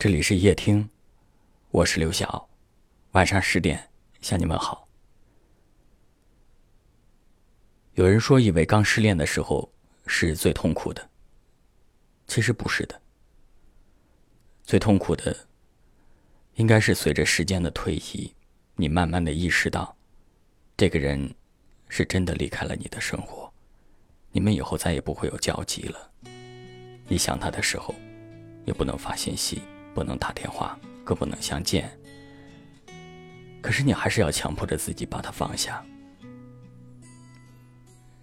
这里是夜听，我是刘晓，晚上十点向你们好。有人说，以为刚失恋的时候是最痛苦的，其实不是的。最痛苦的，应该是随着时间的推移，你慢慢的意识到，这个人是真的离开了你的生活，你们以后再也不会有交集了。你想他的时候，也不能发信息。不能打电话，更不能相见。可是你还是要强迫着自己把它放下。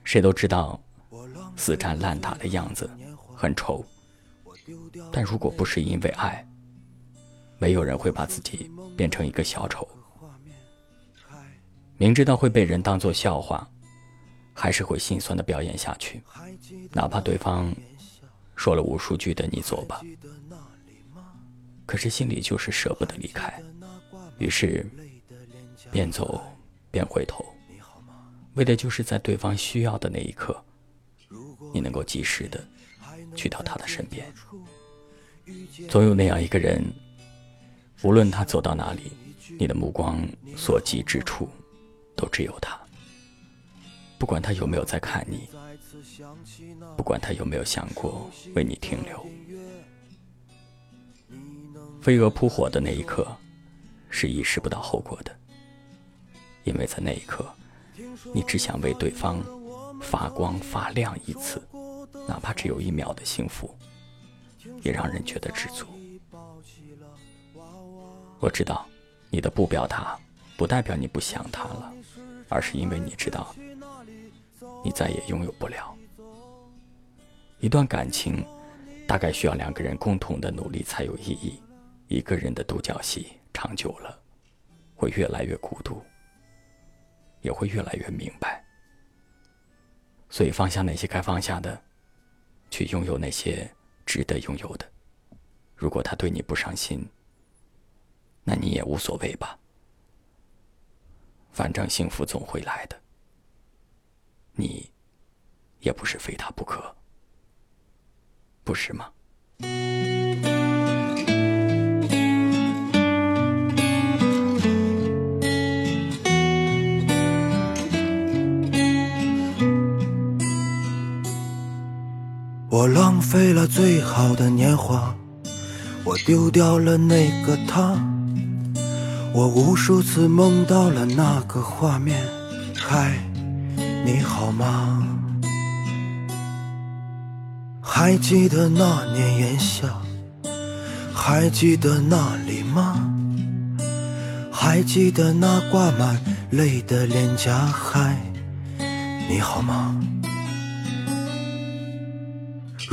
谁都知道，死缠烂打的样子很丑。但如果不是因为爱，没有人会把自己变成一个小丑。明知道会被人当作笑话，还是会心酸的表演下去，哪怕对方说了无数句的“你走吧”。可是心里就是舍不得离开，于是边走边回头，为的就是在对方需要的那一刻，你能够及时的去到他的身边。总有那样一个人，无论他走到哪里，你的目光所及之处，都只有他。不管他有没有在看你，不管他有没有想过为你停留。飞蛾扑火的那一刻，是意识不到后果的，因为在那一刻，你只想为对方发光发亮一次，哪怕只有一秒的幸福，也让人觉得知足。我知道，你的不表达，不代表你不想他了，而是因为你知道，你再也拥有不了。一段感情，大概需要两个人共同的努力才有意义。一个人的独角戏长久了，会越来越孤独，也会越来越明白。所以放下那些该放下的，去拥有那些值得拥有的。如果他对你不上心，那你也无所谓吧。反正幸福总会来的，你也不是非他不可，不是吗？费了最好的年华，我丢掉了那个他，我无数次梦到了那个画面。嗨，你好吗？还记得那年炎夏，还记得那里吗？还记得那挂满泪的脸颊？嗨，你好吗？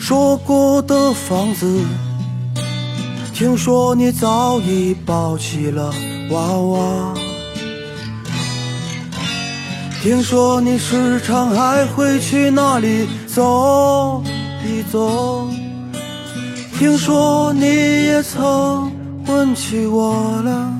说过的房子，听说你早已抱起了娃娃，听说你时常还会去那里走一走，听说你也曾问起我了。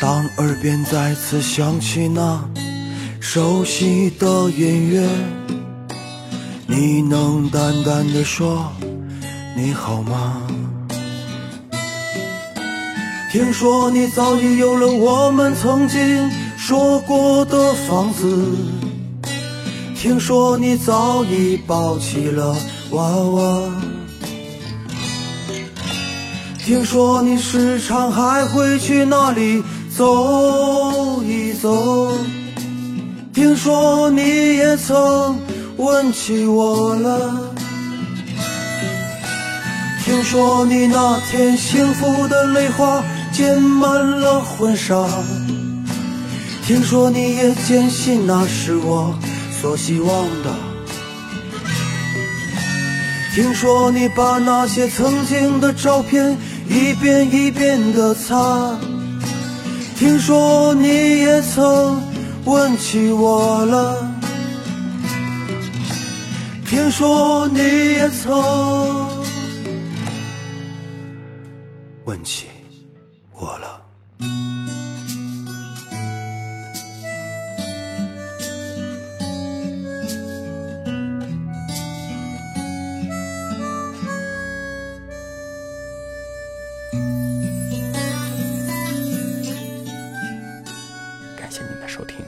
当耳边再次响起那熟悉的音乐，你能淡淡的说你好吗？听说你早已有了我们曾经说过的房子，听说你早已抱起了娃娃，听说你时常还会去那里。走一走，听说你也曾问起我了。听说你那天幸福的泪花溅满了婚纱。听说你也坚信那是我所希望的。听说你把那些曾经的照片一遍一遍的擦。听说你也曾问起我了，听说你也曾问起我了。收听，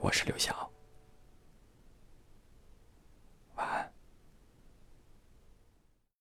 我是刘晓。